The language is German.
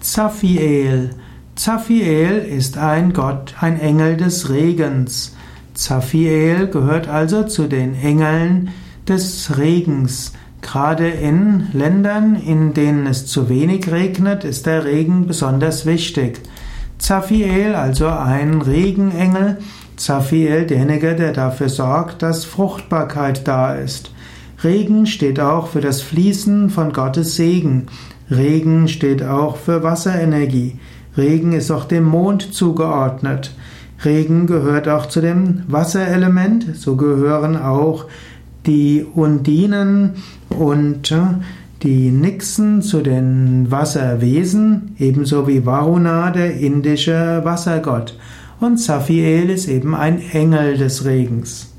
Zaphiel. Zaphiel ist ein Gott, ein Engel des Regens. Zaphiel gehört also zu den Engeln des Regens. Gerade in Ländern, in denen es zu wenig regnet, ist der Regen besonders wichtig. Zaphiel, also ein Regenengel, Zaphiel, derjenige, der dafür sorgt, dass Fruchtbarkeit da ist. Regen steht auch für das Fließen von Gottes Segen. Regen steht auch für Wasserenergie. Regen ist auch dem Mond zugeordnet. Regen gehört auch zu dem Wasserelement. So gehören auch die Undinen und äh, die Nixen zu den Wasserwesen, ebenso wie Varuna, der indische Wassergott. Und Saphiel ist eben ein Engel des Regens.